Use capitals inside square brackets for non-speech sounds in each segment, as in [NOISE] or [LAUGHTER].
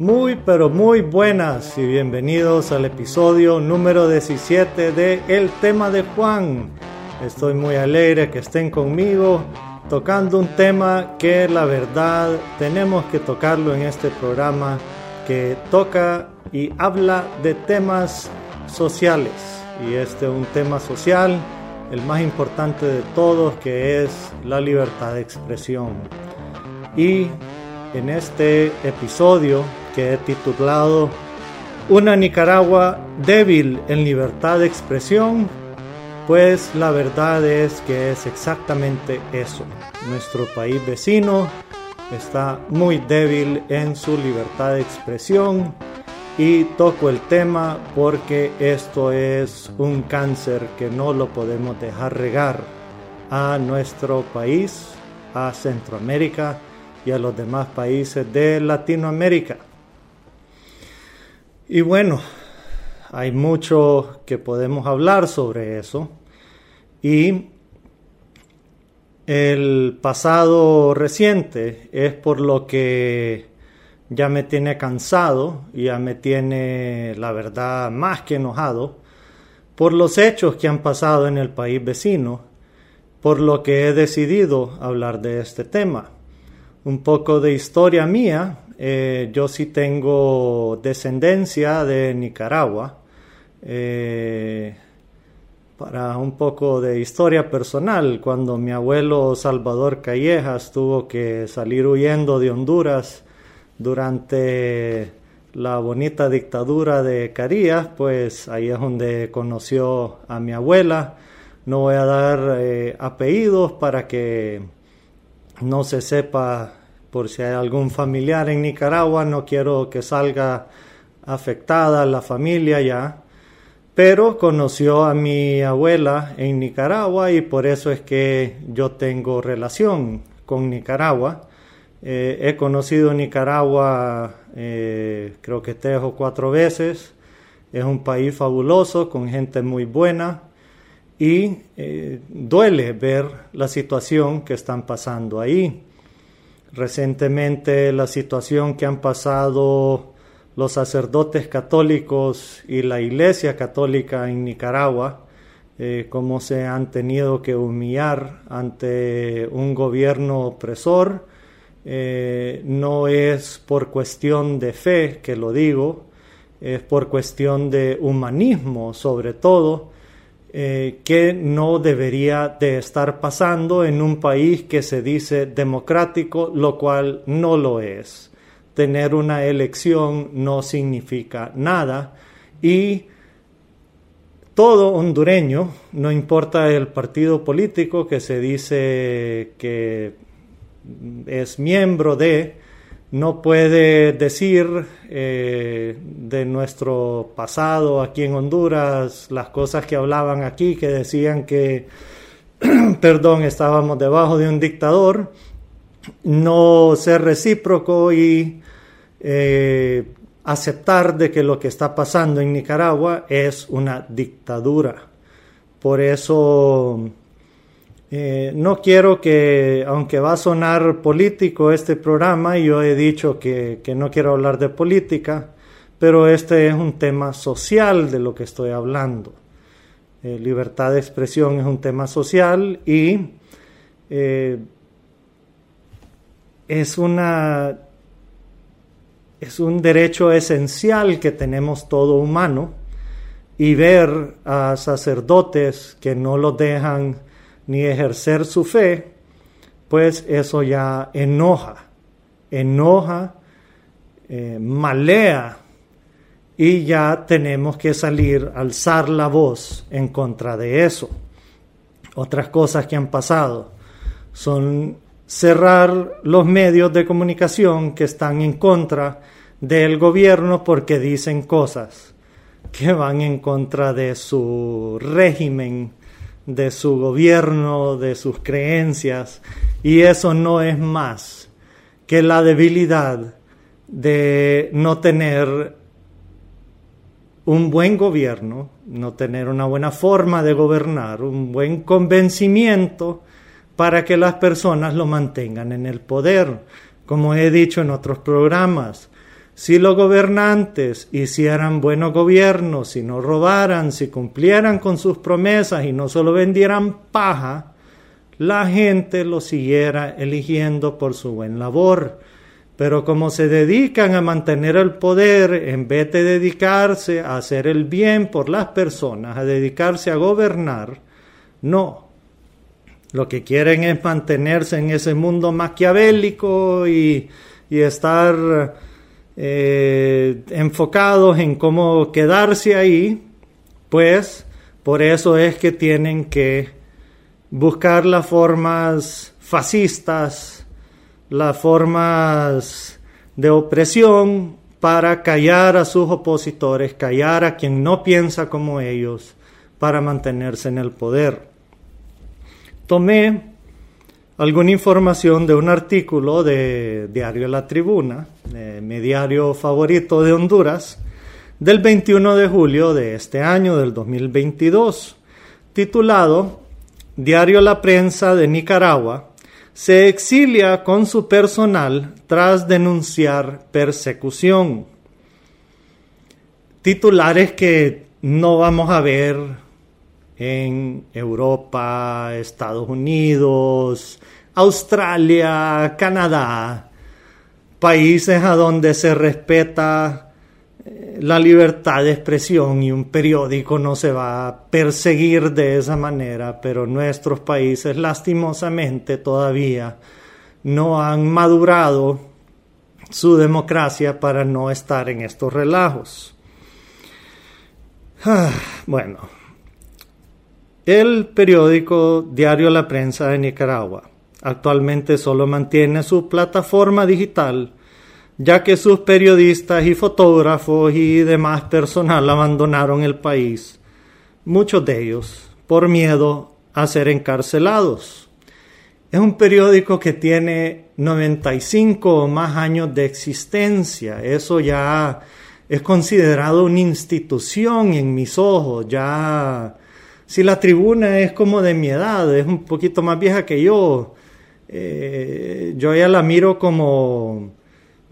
Muy pero muy buenas y bienvenidos al episodio número 17 de El tema de Juan. Estoy muy alegre que estén conmigo tocando un tema que la verdad tenemos que tocarlo en este programa que toca y habla de temas sociales. Y este es un tema social, el más importante de todos, que es la libertad de expresión. Y en este episodio que he titulado Una Nicaragua débil en libertad de expresión, pues la verdad es que es exactamente eso. Nuestro país vecino está muy débil en su libertad de expresión y toco el tema porque esto es un cáncer que no lo podemos dejar regar a nuestro país, a Centroamérica y a los demás países de Latinoamérica. Y bueno, hay mucho que podemos hablar sobre eso. Y el pasado reciente es por lo que ya me tiene cansado, ya me tiene, la verdad, más que enojado por los hechos que han pasado en el país vecino, por lo que he decidido hablar de este tema. Un poco de historia mía, eh, yo sí tengo descendencia de Nicaragua. Eh, para un poco de historia personal, cuando mi abuelo Salvador Callejas tuvo que salir huyendo de Honduras durante la bonita dictadura de Carías, pues ahí es donde conoció a mi abuela. No voy a dar eh, apellidos para que no se sepa por si hay algún familiar en Nicaragua, no quiero que salga afectada la familia ya, pero conoció a mi abuela en Nicaragua y por eso es que yo tengo relación con Nicaragua. Eh, he conocido Nicaragua eh, creo que tres o cuatro veces. Es un país fabuloso, con gente muy buena y eh, duele ver la situación que están pasando ahí. Recientemente la situación que han pasado los sacerdotes católicos y la Iglesia católica en Nicaragua, eh, cómo se han tenido que humillar ante un gobierno opresor, eh, no es por cuestión de fe que lo digo, es por cuestión de humanismo sobre todo, eh, que no debería de estar pasando en un país que se dice democrático, lo cual no lo es. Tener una elección no significa nada y todo hondureño, no importa el partido político que se dice que es miembro de, no puede decir eh, de nuestro pasado aquí en Honduras, las cosas que hablaban aquí, que decían que, [CLEARS THROAT] perdón, estábamos debajo de un dictador, no ser recíproco y eh, aceptar de que lo que está pasando en Nicaragua es una dictadura. Por eso eh, no quiero que, aunque va a sonar político este programa, yo he dicho que, no quiero hablar de política, pero este es un tema social de lo que estoy hablando. Eh, libertad de expresión es un tema social y eh, es una es un derecho esencial que tenemos todo humano y ver a sacerdotes que no lo dejan ni ejercer su fe, pues eso ya enoja, enoja, eh, malea y ya tenemos que salir, alzar la voz en contra de eso. Otras cosas que han pasado son cerrar los medios de comunicación que están en contra del gobierno porque dicen cosas que van en contra de su régimen de su gobierno, de sus creencias, y eso no es más que la debilidad de no tener un buen gobierno, no tener una buena forma de gobernar, un buen convencimiento para que las personas lo mantengan en el poder. Como he dicho en otros programas, si los gobernantes hicieran buenos gobiernos, si no robaran, si cumplieran con sus promesas y no solo vendieran paja, la gente lo siguiera eligiendo por su buen labor. Pero como se dedican a mantener el poder, en vez de dedicarse a hacer el bien por las personas, a dedicarse a gobernar, no. Lo que quieren es mantenerse en ese mundo maquiavélico y, y estar eh, enfocados en cómo quedarse ahí, pues por eso es que tienen que buscar las formas fascistas, las formas de opresión para callar a sus opositores, callar a quien no piensa como ellos, para mantenerse en el poder. Tomé alguna información de un artículo de Diario La Tribuna, mi diario favorito de Honduras, del 21 de julio de este año, del 2022, titulado Diario La Prensa de Nicaragua, se exilia con su personal tras denunciar persecución. Titulares que no vamos a ver en Europa, Estados Unidos, Australia, Canadá, países a donde se respeta eh, la libertad de expresión y un periódico no se va a perseguir de esa manera, pero nuestros países lastimosamente todavía no han madurado su democracia para no estar en estos relajos. Ah, bueno, el periódico Diario La Prensa de Nicaragua actualmente solo mantiene su plataforma digital, ya que sus periodistas y fotógrafos y demás personal abandonaron el país, muchos de ellos por miedo a ser encarcelados. Es un periódico que tiene 95 o más años de existencia. Eso ya es considerado una institución en mis ojos. Ya si la tribuna es como de mi edad, es un poquito más vieja que yo, eh, yo ya la miro como,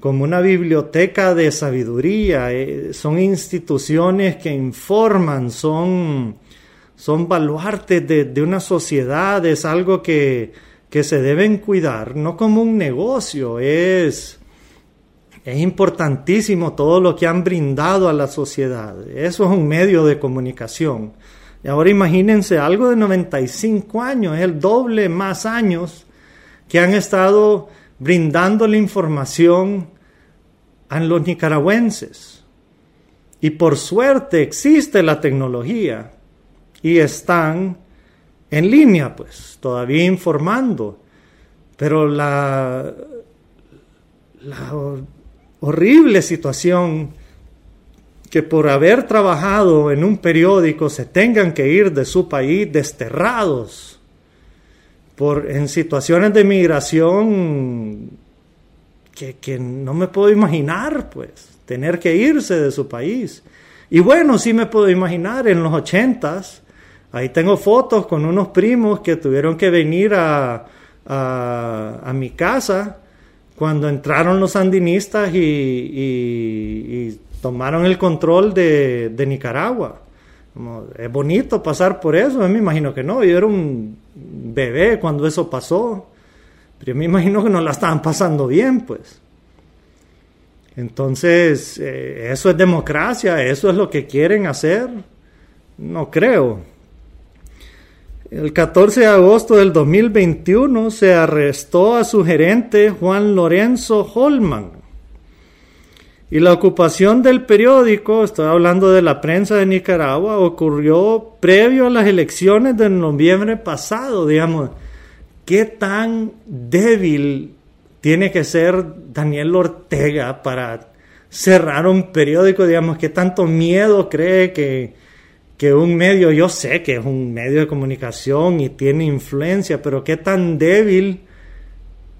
como una biblioteca de sabiduría, eh, son instituciones que informan, son, son baluartes de, una sociedad, es algo que, que se deben cuidar, no como un negocio, es, es importantísimo todo lo que han brindado a la sociedad. Eso es un medio de comunicación. Y ahora imagínense algo de 95 años, es el doble más años que han estado brindando la información a los nicaragüenses. Y por suerte existe la tecnología y están en línea, pues, todavía informando. Pero la, la horrible situación que por haber trabajado en un periódico se tengan que ir de su país desterrados por, en situaciones de migración que, que no me puedo imaginar, pues, tener que irse de su país. Y bueno, sí me puedo imaginar en los ochentas, ahí tengo fotos con unos primos que tuvieron que venir a, a, mi casa cuando entraron los sandinistas y, tomaron el control de, de Nicaragua. es bonito pasar por eso, yo me imagino que no, yo era un bebé cuando eso pasó, pero yo me imagino que no la estaban pasando bien, pues. Entonces, eh, eso es democracia, eso es lo que quieren hacer, no creo. El 14 de agosto del 2021 se arrestó a su gerente Juan Lorenzo Holman y la ocupación del periódico, estoy hablando de la prensa de Nicaragua, ocurrió previo a las elecciones de noviembre pasado, digamos. ¿Qué tan débil tiene que ser Daniel Ortega para cerrar un periódico? Digamos, ¿qué tanto miedo cree que, que un medio, yo sé que es un medio de comunicación y tiene influencia, pero qué tan débil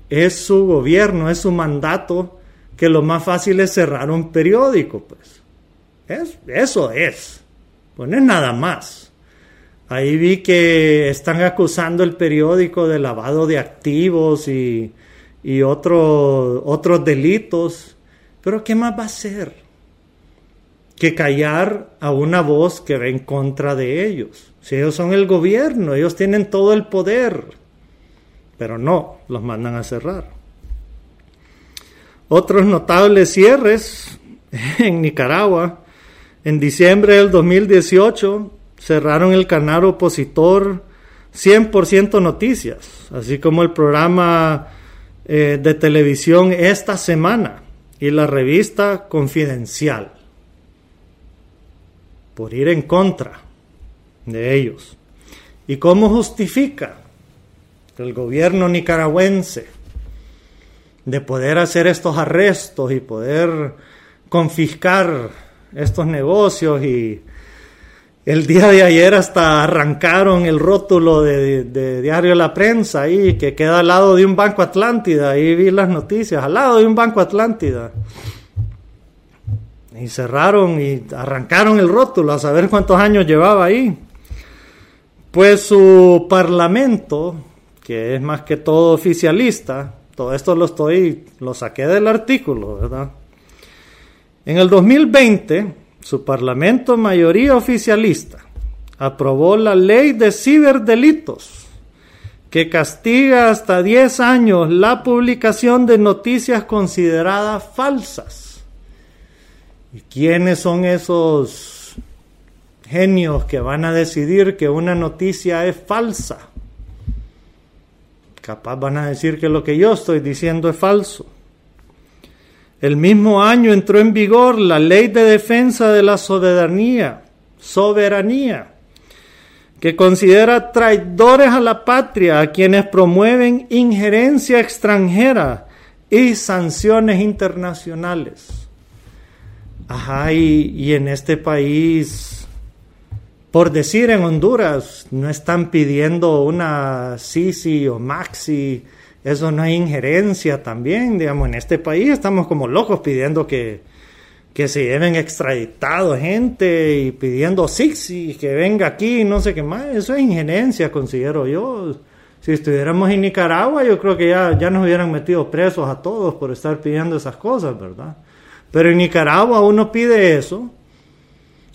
es su gobierno, es su mandato? Que lo más fácil es cerrar un periódico, pues. Es, eso es. Pues no es nada más. Ahí vi que están acusando el periódico de lavado de activos y, y otros delitos Pero ¿qué más va a hacer? Que callar a una voz que va en contra de ellos. Si ellos son el gobierno, ellos tienen todo el poder. Pero no, los mandan a cerrar. Otros notables cierres [LAUGHS] en Nicaragua. En diciembre del 2018 cerraron el canal opositor 100% Noticias, así como el programa eh, de televisión Esta Semana y la revista Confidencial, por ir en contra de ellos. ¿Y cómo justifica el gobierno nicaragüense de poder hacer estos arrestos y poder confiscar estos negocios y el día de ayer hasta arrancaron el rótulo de, Diario La Prensa ahí, que queda al lado de un Banco Atlántida. Ahí vi las noticias, al lado de un Banco Atlántida. Y cerraron y arrancaron el rótulo a saber cuántos años llevaba ahí. Pues su parlamento, que es más que todo oficialista, todo esto lo estoy, lo saqué del artículo, ¿verdad? En el 2020 su parlamento mayoría oficialista aprobó la ley de ciberdelitos que castiga hasta 10 años la publicación de noticias consideradas falsas. ¿Y quiénes son esos genios que van a decidir que una noticia es falsa? Capaz van a decir que lo que yo estoy diciendo es falso. El mismo año entró en vigor la Ley de Defensa de la Soberanía, soberanía, que considera traidores a la patria a quienes promueven injerencia extranjera y sanciones internacionales. Ajá, y, y en este país, por decir en Honduras, no están pidiendo una Sisi o Maxi eso no hay injerencia también, digamos, en este país estamos como locos pidiendo que, que se lleven extraditados gente y pidiendo Sixi que venga aquí y no sé qué más. Eso es injerencia, considero yo. Si estuviéramos en Nicaragua, yo creo que ya, ya nos hubieran metido presos a todos por estar pidiendo esas cosas, ¿verdad? Pero en Nicaragua uno pide eso.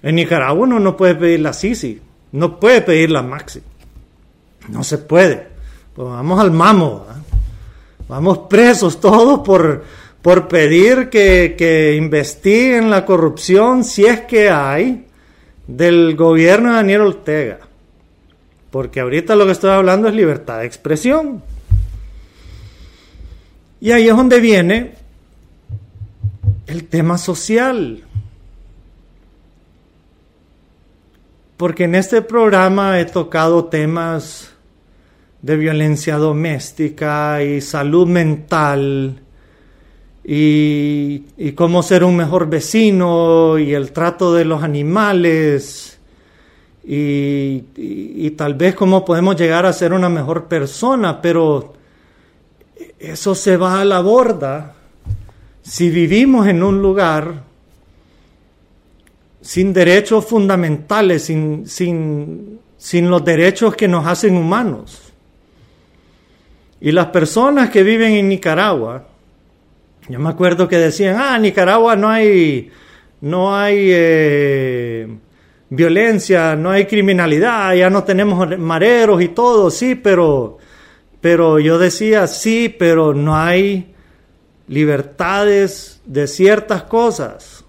En Nicaragua uno no puede pedir la Sisi, no puede pedir la Maxi. No se puede. Pues vamos al mamo. Vamos presos todos por, por pedir que, que investiguen la corrupción, si es que hay, del gobierno de Daniel Ortega. Porque ahorita lo que estoy hablando es libertad de expresión. Y ahí es donde viene el tema social. Porque en este programa he tocado temas de violencia doméstica y salud mental y, cómo ser un mejor vecino y el trato de los animales y, y, tal vez cómo podemos llegar a ser una mejor persona, pero eso se va a la borda si vivimos en un lugar sin derechos fundamentales, sin, sin, sin los derechos que nos hacen humanos. Y las personas que viven en Nicaragua, yo me acuerdo que decían, ah, en Nicaragua no hay, no hay eh, violencia, no hay criminalidad, ya no tenemos mareros y todo, sí, pero, pero yo decía, sí, pero no hay libertades de ciertas cosas.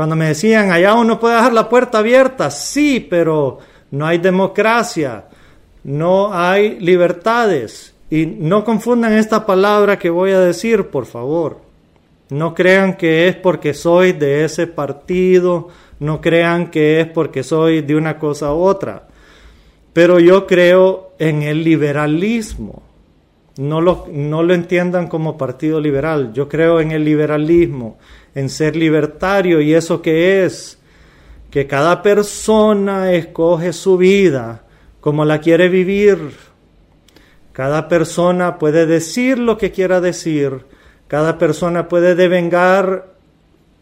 Cuando me decían, allá uno puede dejar la puerta abierta, sí, pero no hay democracia, no hay libertades. Y no confundan esta palabra que voy a decir, por favor. No crean que es porque soy de ese partido, no crean que es porque soy de una cosa u otra. Pero yo creo en el liberalismo. No lo, no lo entiendan como partido liberal. Yo creo en el liberalismo, en ser libertario. ¿Y eso que es? Que cada persona escoge su vida como la quiere vivir cada persona puede decir lo que quiera decir. Cada persona puede devengar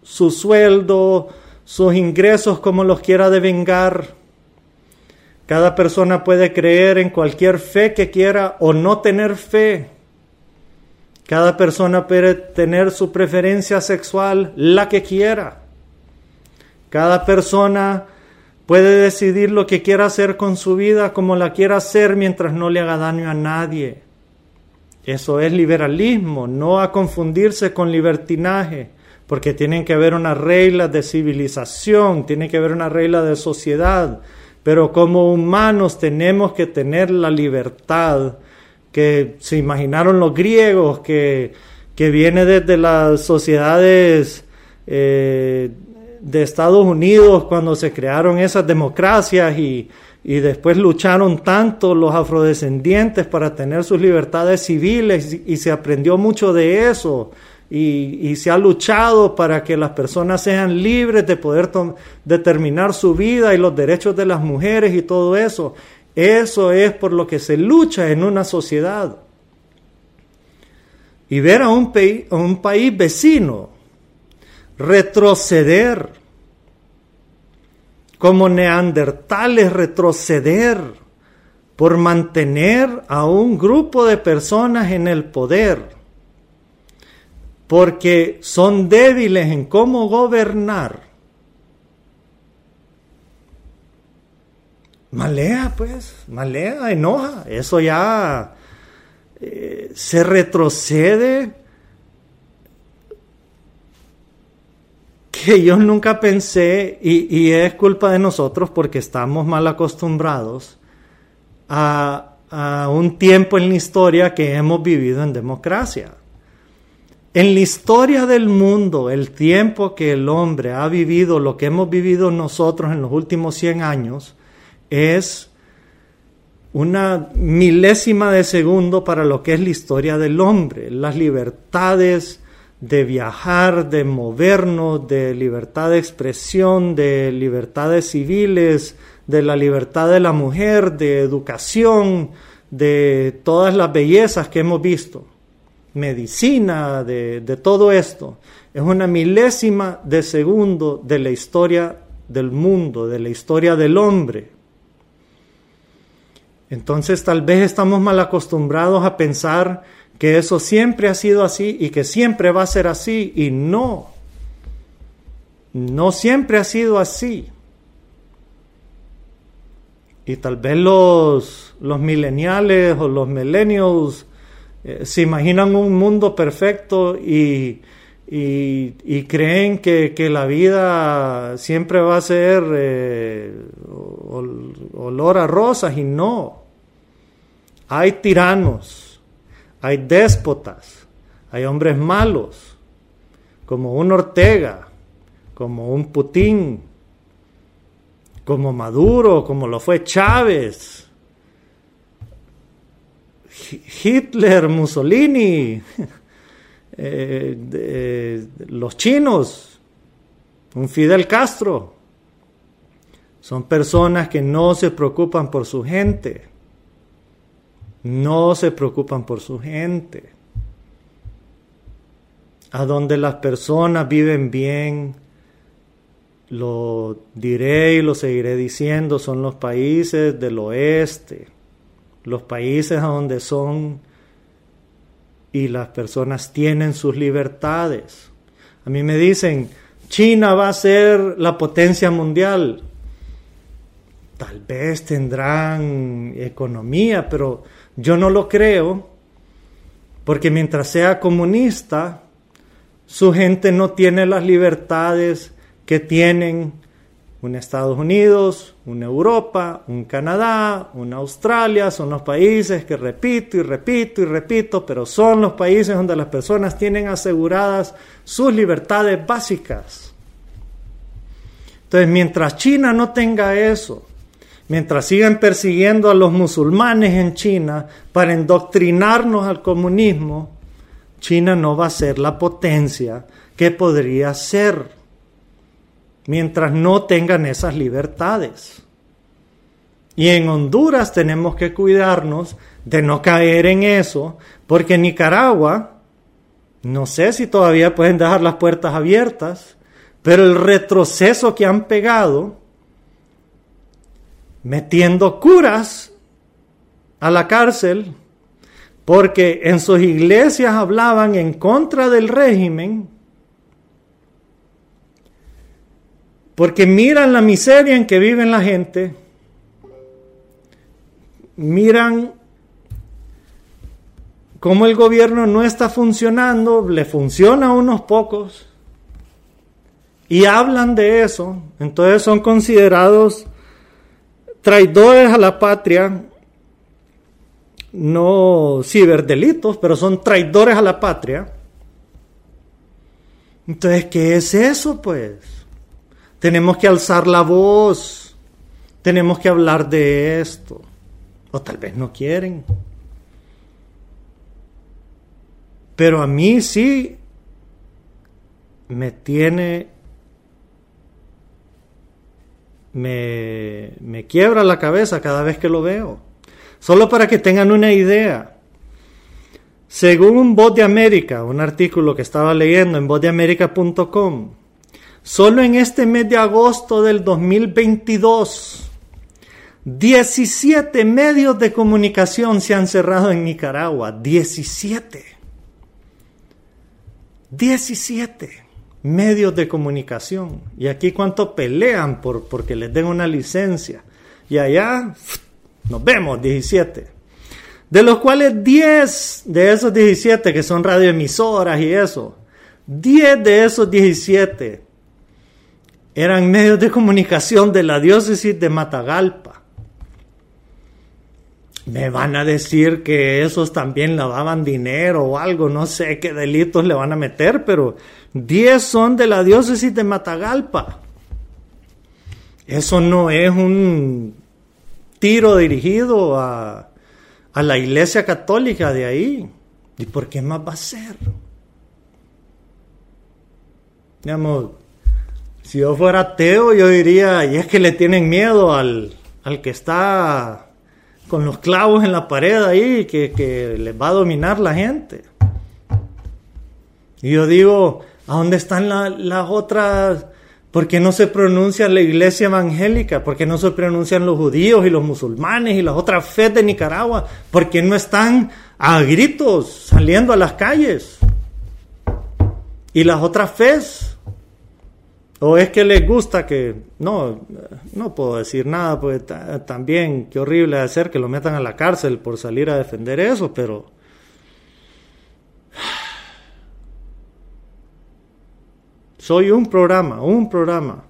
su sueldo, sus ingresos como los quiera devengar. Cada persona puede creer en cualquier fe que quiera o no tener fe. Cada persona puede tener su preferencia sexual la que quiera. Cada persona puede decidir lo que quiera hacer con su vida como la quiera hacer mientras no le haga daño a nadie. Eso es liberalismo, no a confundirse con libertinaje, porque tienen que haber unas reglas de civilización, tiene que haber una regla de sociedad, pero como humanos tenemos que tener la libertad que se imaginaron los griegos, que, que viene desde las sociedades eh, de Estados Unidos cuando se crearon esas democracias y, y después lucharon tanto los afrodescendientes para tener sus libertades civiles y, se aprendió mucho de eso. Y, se ha luchado para que las personas sean libres de poder determinar su vida y los derechos de las mujeres y todo eso. Eso es por lo que se lucha en una sociedad. Y ver a un, a un país vecino retroceder, como neandertales retroceder por mantener a un grupo de personas en el poder, porque son débiles en cómo gobernar malea, pues, malea, enoja. Eso ya eh, se retrocede. Que yo nunca pensé, y, es culpa de nosotros porque estamos mal acostumbrados a un tiempo en la historia que hemos vivido en democracia. En la historia del mundo, el tiempo que el hombre ha vivido, lo que hemos vivido nosotros en los últimos 100 años, es una milésima de segundo para lo que es la historia del hombre, las libertades de viajar, de movernos, de libertad de expresión, de libertades civiles, de la libertad de la mujer, de educación, de todas las bellezas que hemos visto, medicina, de, todo esto. Es una milésima de segundo de la historia del mundo, de la historia del hombre. Entonces tal vez estamos mal acostumbrados a pensar que eso siempre ha sido así y que siempre va a ser así y no. No siempre ha sido así. Y tal vez los, los o los millennials eh, se imaginan un mundo perfecto y, y, creen que, la vida siempre va a ser eh, olor a rosas y no. Hay tiranos, hay déspotas, hay hombres malos, como un Ortega, como un Putin, como Maduro, como lo fue Chávez, Hitler, Mussolini, [LAUGHS] eh, los chinos, un Fidel Castro. Son personas que no se preocupan por su gente. No se preocupan por su gente. A donde las personas viven bien, lo diré y lo seguiré diciendo, son los países del oeste, los países donde son y las personas tienen sus libertades. A mí me dicen, China va a ser la potencia mundial. Tal vez tendrán economía, pero yo no lo creo, porque mientras sea comunista, su gente no tiene las libertades que tienen un Estados Unidos, una Europa, un Canadá, una Australia, son los países que repito y repito y repito, pero son los países donde las personas tienen aseguradas sus libertades básicas. Entonces, mientras China no tenga eso, mientras sigan persiguiendo a los musulmanes en China para endoctrinarnos al comunismo, China no va a ser la potencia que podría ser mientras no tengan esas libertades. Y en Honduras tenemos que cuidarnos de no caer en eso, porque en Nicaragua, no sé si todavía pueden dejar las puertas abiertas, pero el retroceso que han pegado, metiendo curas a la cárcel, porque en sus iglesias hablaban en contra del régimen, porque miran la miseria en que vive la gente, miran cómo el gobierno no está funcionando, le funciona a unos pocos, y hablan de eso, entonces son considerados traidores a la patria no ciberdelitos, pero son traidores a la patria. Entonces, ¿qué es eso, pues? Tenemos que alzar la voz, tenemos que hablar de esto, o tal vez no quieren. Pero a mí sí me tiene, me, me quiebra la cabeza cada vez que lo veo. Solo para que tengan una idea. Según Voz de América, un artículo que estaba leyendo en vozdeamerica.com, solo en este mes de agosto del 2022, 17 medios de comunicación se han cerrado en Nicaragua. 17. 17 medios de comunicación. Y aquí cuánto pelean por porque les den una licencia. Y allá nos vemos, 17. De los cuales 10 de esos 17 que son radioemisoras y eso, 10 de esos 17 eran medios de comunicación de la diócesis de Matagalpa. Me van a decir que esos también lavaban dinero o algo, no sé qué delitos le van a meter, pero 10 son de la diócesis de Matagalpa. Eso no es un tiro dirigido a, a la iglesia católica de ahí. ¿Y por qué más va a ser? Digamos, si yo fuera ateo, yo diría, y es que le tienen miedo al, al que está con los clavos en la pared ahí, que, que les va a dominar la gente. Y yo digo, ¿a dónde están las otras ¿Por qué no se pronuncia la iglesia evangélica? ¿Por qué no se pronuncian los judíos y los musulmanes y las otras fe de Nicaragua? ¿Por qué no están a gritos saliendo a las calles? ¿Y las otras fes? ¿O es que les gusta que... No, no puedo decir nada, pues también qué horrible hacer que lo metan a la cárcel por salir a defender eso, pero Soy un programa, un programa,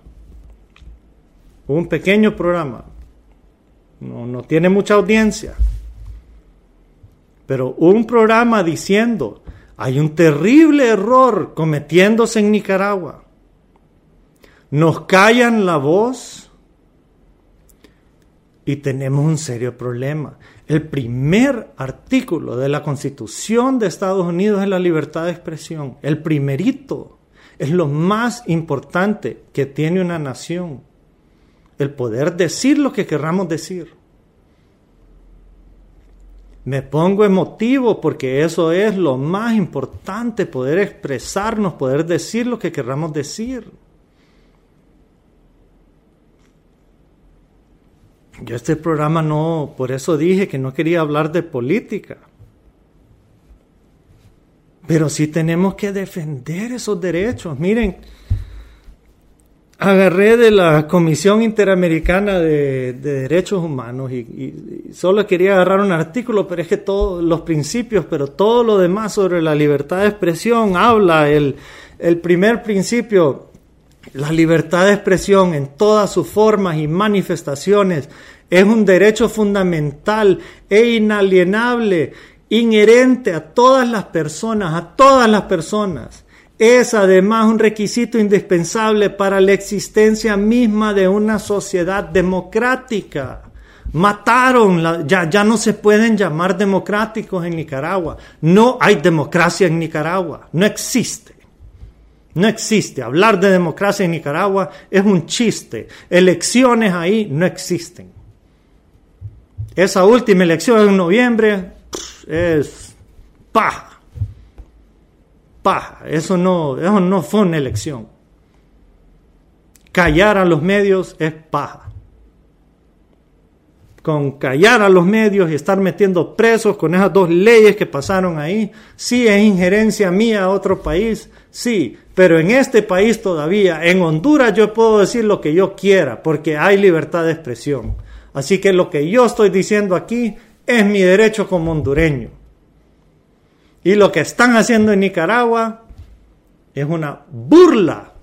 un pequeño programa. No, no tiene mucha audiencia. Pero un programa diciendo, hay un terrible error cometiéndose en Nicaragua. Nos callan la voz y tenemos un serio problema. El primer artículo de la Constitución de Estados Unidos es la libertad de expresión. El primerito es lo más importante que tiene una nación. El poder decir lo que querramos decir. Me pongo emotivo porque eso es lo más importante, poder expresarnos, poder decir lo que querramos decir. Yo este programa no, por eso dije que no quería hablar de política. Pero sí tenemos que defender esos derechos. Miren, agarré de la Comisión Interamericana de, Derechos Humanos y, solo quería agarrar un artículo, pero es que todos los principios, pero todo lo demás sobre la libertad de expresión habla, el, primer principio, la libertad de expresión en todas sus formas y manifestaciones es un derecho fundamental e inalienable inherente a todas las personas, a todas las personas. Es además un requisito indispensable para la existencia misma de una sociedad democrática. Mataron, ya, ya no se pueden llamar democráticos en Nicaragua. No hay democracia en Nicaragua, no existe. No existe. Hablar de democracia en Nicaragua es un chiste. Elecciones ahí no existen. Esa última elección en noviembre es paja. Paja. Eso no, eso no fue una elección. Callar a los medios es paja. con callar a los medios y estar metiendo presos con esas dos leyes que pasaron ahí. Sí, es injerencia mía a otro país, sí, pero en este país todavía, en Honduras yo puedo decir lo que yo quiera, porque hay libertad de expresión. Así que lo que yo estoy diciendo aquí es mi derecho como hondureño. Y lo que están haciendo en Nicaragua es una burla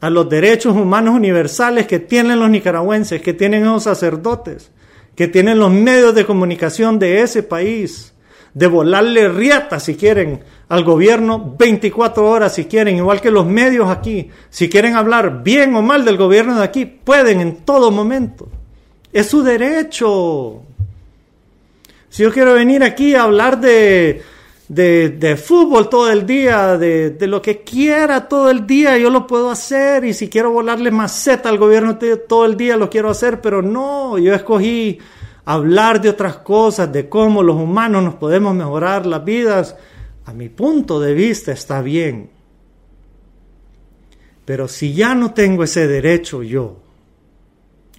a los derechos humanos universales que tienen los nicaragüenses, que tienen los sacerdotes, que tienen los medios de comunicación de ese país, de volarle riata si quieren al gobierno 24 horas si quieren, igual que los medios aquí, si quieren hablar bien o mal del gobierno de aquí, pueden en todo momento. Es su derecho. Si yo quiero venir aquí a hablar de de, fútbol todo el día, de, lo que quiera todo el día, yo lo puedo hacer. Y si quiero volarle maceta al gobierno todo el día, lo quiero hacer. Pero no, yo escogí hablar de otras cosas, de cómo los humanos nos podemos mejorar las vidas. A mi punto de vista está bien. Pero si ya no tengo ese derecho yo,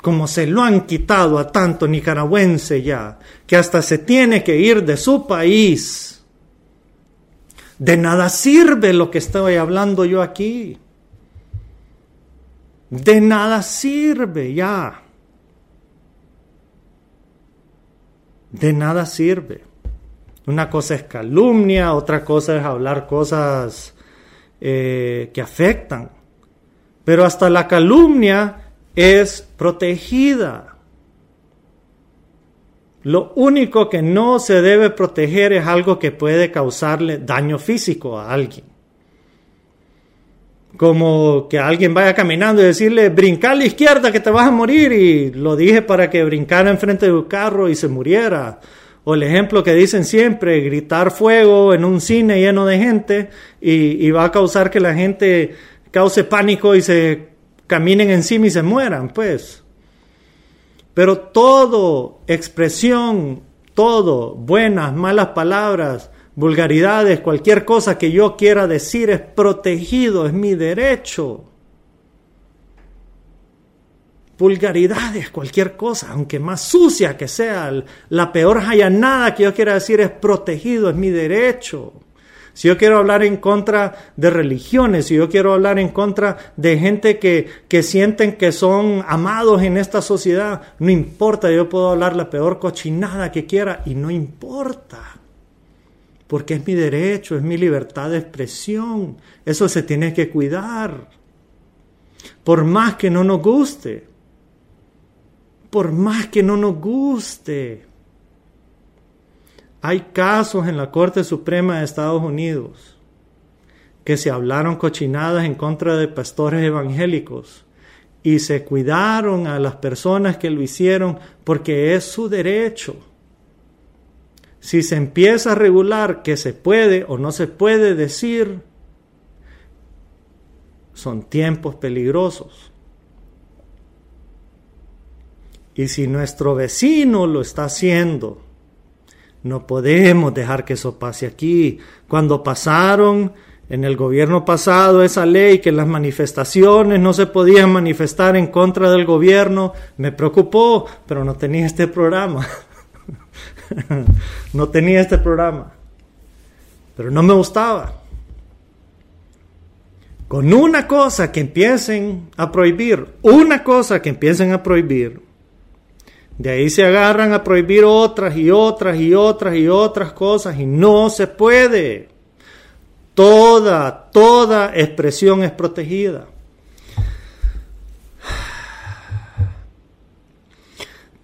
como se lo han quitado a tanto nicaragüense ya, que hasta se tiene que ir de su país, de nada sirve lo que estoy hablando yo aquí. De nada sirve ya. De nada sirve. Una cosa es calumnia, otra cosa es hablar cosas eh, que afectan. Pero hasta la calumnia es protegida. Lo único que no se debe proteger es algo que puede causarle daño físico a alguien. Como que alguien vaya caminando y decirle, brinca a la izquierda que te vas a morir. Y lo dije para que brincara enfrente de un carro y se muriera. O el ejemplo que dicen siempre, gritar fuego en un cine lleno de gente y, y va a causar que la gente cause pánico y se caminen encima y se mueran, pues. Pero todo, expresión, todo, buenas, malas palabras, vulgaridades, cualquier cosa que yo quiera decir es protegido, es mi derecho. Vulgaridades, cualquier cosa, aunque más sucia que sea, la peor nada que yo quiera decir es protegido, es mi derecho si yo quiero hablar en contra de religiones, si yo quiero hablar en contra de gente que, que sienten que son amados en esta sociedad, no importa, yo puedo hablar la peor cochinada que quiera y no importa. Porque es mi derecho, es mi libertad de expresión. Eso se tiene que cuidar. Por más que no nos guste. Por más que no nos guste. Hay casos en la Corte Suprema de Estados Unidos que se hablaron cochinadas en contra de pastores evangélicos y se cuidaron a las personas que lo hicieron porque es su derecho. Si se empieza a regular que se puede o no se puede decir, son tiempos peligrosos. Y si nuestro vecino lo está haciendo, no podemos dejar que eso pase aquí. Cuando pasaron en el gobierno pasado esa ley que las manifestaciones no se podían manifestar en contra del gobierno, me preocupó, pero no tenía este programa. [LAUGHS] [LAUGHS] no tenía este programa. Pero no me gustaba. Con una cosa que empiecen a prohibir, una cosa que empiecen a prohibir, de ahí se agarran a prohibir otras y otras y otras y otras cosas y no se puede. Toda, toda expresión es protegida.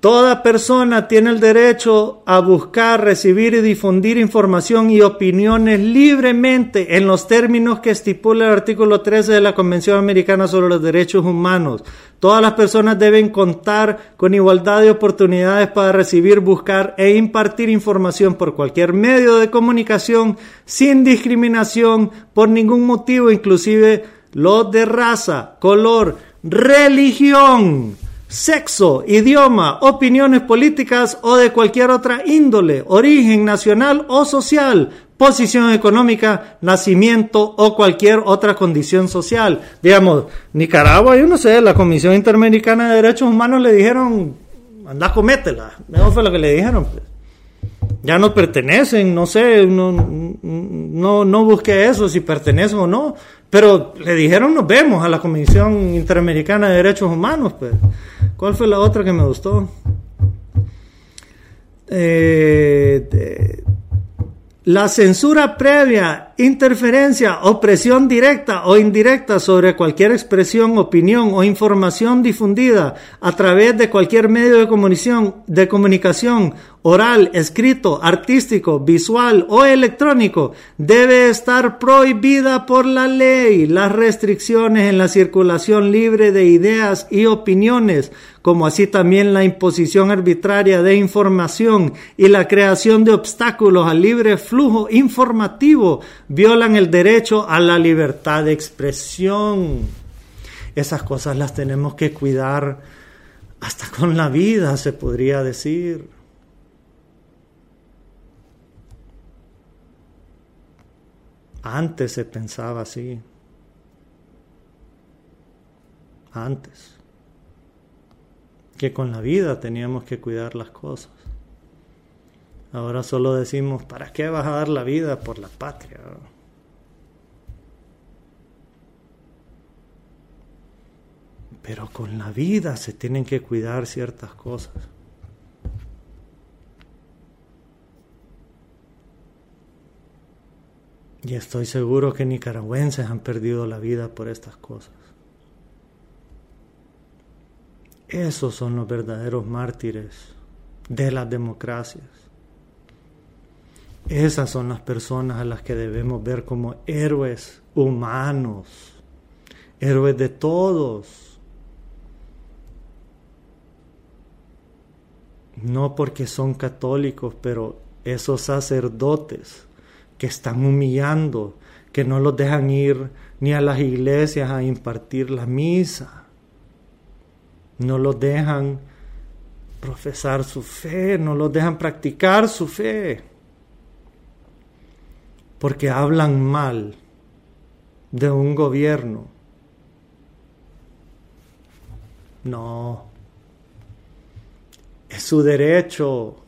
Toda persona tiene el derecho a buscar, recibir y difundir información y opiniones libremente en los términos que estipula el artículo 13 de la Convención Americana sobre los Derechos Humanos. Todas las personas deben contar con igualdad de oportunidades para recibir, buscar e impartir información por cualquier medio de comunicación sin discriminación por ningún motivo, inclusive los de raza, color, religión sexo, idioma, opiniones políticas o de cualquier otra índole, origen nacional o social, posición económica, nacimiento o cualquier otra condición social. Digamos, Nicaragua, yo no sé, la Comisión Interamericana de Derechos Humanos le dijeron anda, cométela. Eso fue lo que le dijeron. Pues. Ya no pertenecen, no sé, no, no, no busqué eso, si pertenecen o no. Pero le dijeron, nos vemos a la Comisión Interamericana de Derechos Humanos. Pues. ¿Cuál fue la otra que me gustó? Eh, la censura previa, interferencia o presión directa o indirecta sobre cualquier expresión, opinión o información difundida a través de cualquier medio de comunicación, de comunicación oral, escrito, artístico, visual o electrónico debe estar prohibida por la ley. Las restricciones en la circulación libre de ideas y opiniones, como así también la imposición arbitraria de información y la creación de obstáculos al libre flujo informativo, violan el derecho a la libertad de expresión. Esas cosas las tenemos que cuidar hasta con la vida, se podría decir. Antes se pensaba así. Antes. Que con la vida teníamos que cuidar las cosas. Ahora solo decimos, ¿para qué vas a dar la vida por la patria? Pero con la vida se tienen que cuidar ciertas cosas. Y estoy seguro que nicaragüenses han perdido la vida por estas cosas. Esos son los verdaderos mártires de las democracias. Esas son las personas a las que debemos ver como héroes humanos, héroes de todos. No porque son católicos, pero esos sacerdotes que están humillando, que no los dejan ir ni a las iglesias a impartir la misa, no los dejan profesar su fe, no los dejan practicar su fe, porque hablan mal de un gobierno. No, es su derecho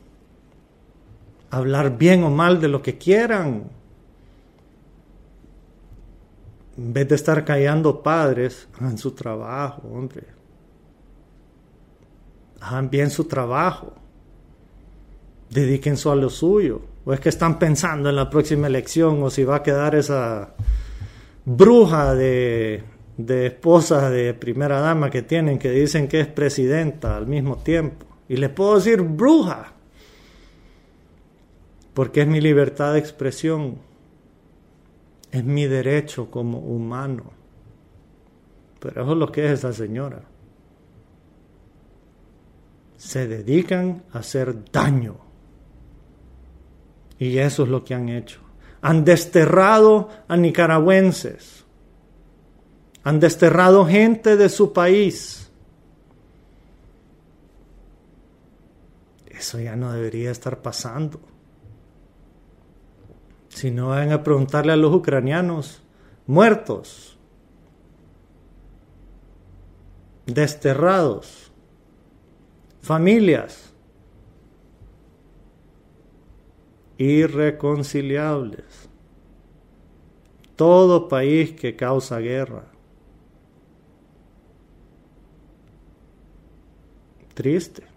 hablar bien o mal de lo que quieran. En vez de estar callando padres, hagan su trabajo, hombre. Hagan bien su trabajo. Dedíquense a lo suyo. O es que están pensando en la próxima elección o si va a quedar esa bruja de, de esposa de primera dama que tienen que dicen que es presidenta al mismo tiempo. Y les puedo decir bruja porque es mi libertad de expresión, es mi derecho como humano. Pero eso es lo que es esa señora. Se dedican a hacer daño. Y eso es lo que han hecho. Han desterrado a nicaragüenses. Han desterrado gente de su país. Eso ya no debería estar pasando. Si no van a preguntarle a los ucranianos muertos, desterrados, familias irreconciliables, todo país que causa guerra. Triste.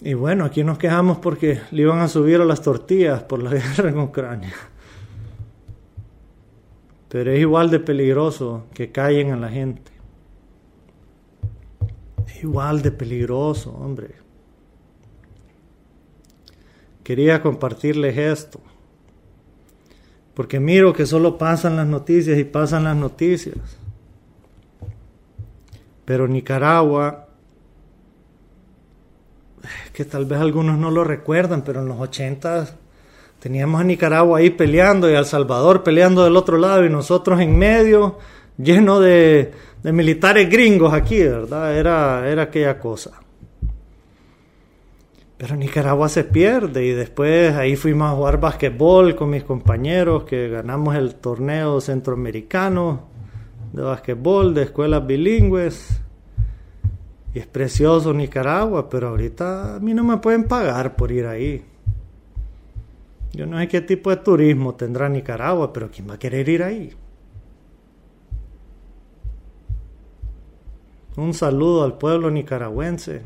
Y bueno, aquí nos quejamos porque le iban a subir a las tortillas por la [LAUGHS] guerra en Ucrania. Pero es igual de peligroso que callen a la gente. Es igual de peligroso, hombre. Quería compartirles esto. Porque miro que solo pasan las noticias y pasan las noticias. Pero Nicaragua que tal vez algunos no lo recuerdan, pero en los 80 teníamos a Nicaragua ahí peleando y a El Salvador peleando del otro lado y nosotros en medio, lleno de, militares gringos aquí, ¿verdad? Era, era aquella cosa. Pero Nicaragua se pierde y después ahí fuimos a jugar basquetbol con mis compañeros que ganamos el torneo centroamericano de basquetbol de escuelas bilingües es precioso Nicaragua, pero ahorita a mí no me pueden pagar por ir ahí. Yo no sé qué tipo de turismo tendrá Nicaragua, pero ¿quién va a querer ir ahí? Un saludo al pueblo nicaragüense.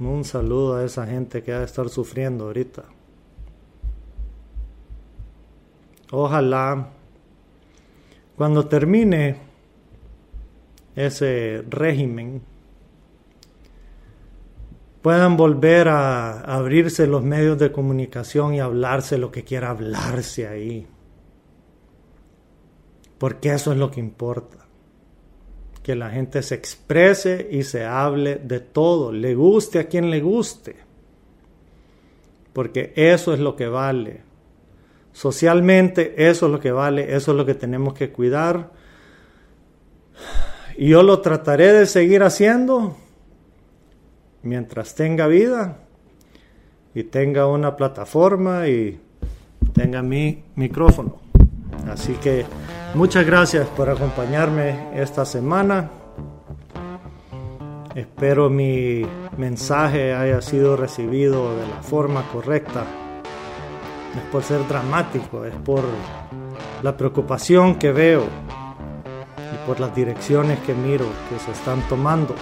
Un saludo a esa gente que ha de estar sufriendo ahorita. Ojalá cuando termine ese régimen puedan volver a abrirse los medios de comunicación y hablarse lo que quiera hablarse ahí. Porque eso es lo que importa. Que la gente se exprese y se hable de todo, le guste a quien le guste. Porque eso es lo que vale. Socialmente eso es lo que vale, eso es lo que tenemos que cuidar. Y yo lo trataré de seguir haciendo mientras tenga vida y tenga una plataforma y tenga mi micrófono. Así que muchas gracias por acompañarme esta semana. Espero mi mensaje haya sido recibido de la forma correcta. Es por ser dramático, es por la preocupación que veo y por las direcciones que miro que se están tomando.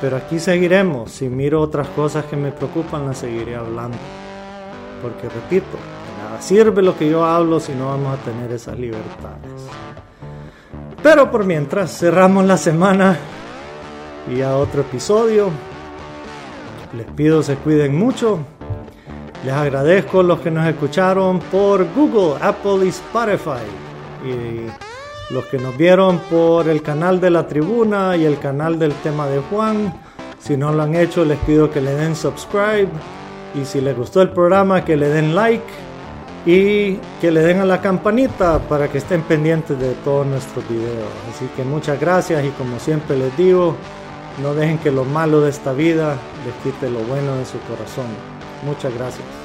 Pero aquí seguiremos. Si miro otras cosas que me preocupan, las seguiré hablando. Porque repito, nada sirve lo que yo hablo si no vamos a tener esas libertades. Pero por mientras, cerramos la semana y a otro episodio. Les pido se cuiden mucho. Les agradezco los que nos escucharon por Google, Apple y Spotify. Y los que nos vieron por el canal de la tribuna y el canal del tema de Juan. Si no lo han hecho, les pido que le den subscribe. Y si les gustó el programa, que le den like. Y que le den a la campanita para que estén pendientes de todos nuestros videos. Así que muchas gracias y como siempre les digo, no dejen que lo malo de esta vida les quite lo bueno de su corazón. Muchas gracias.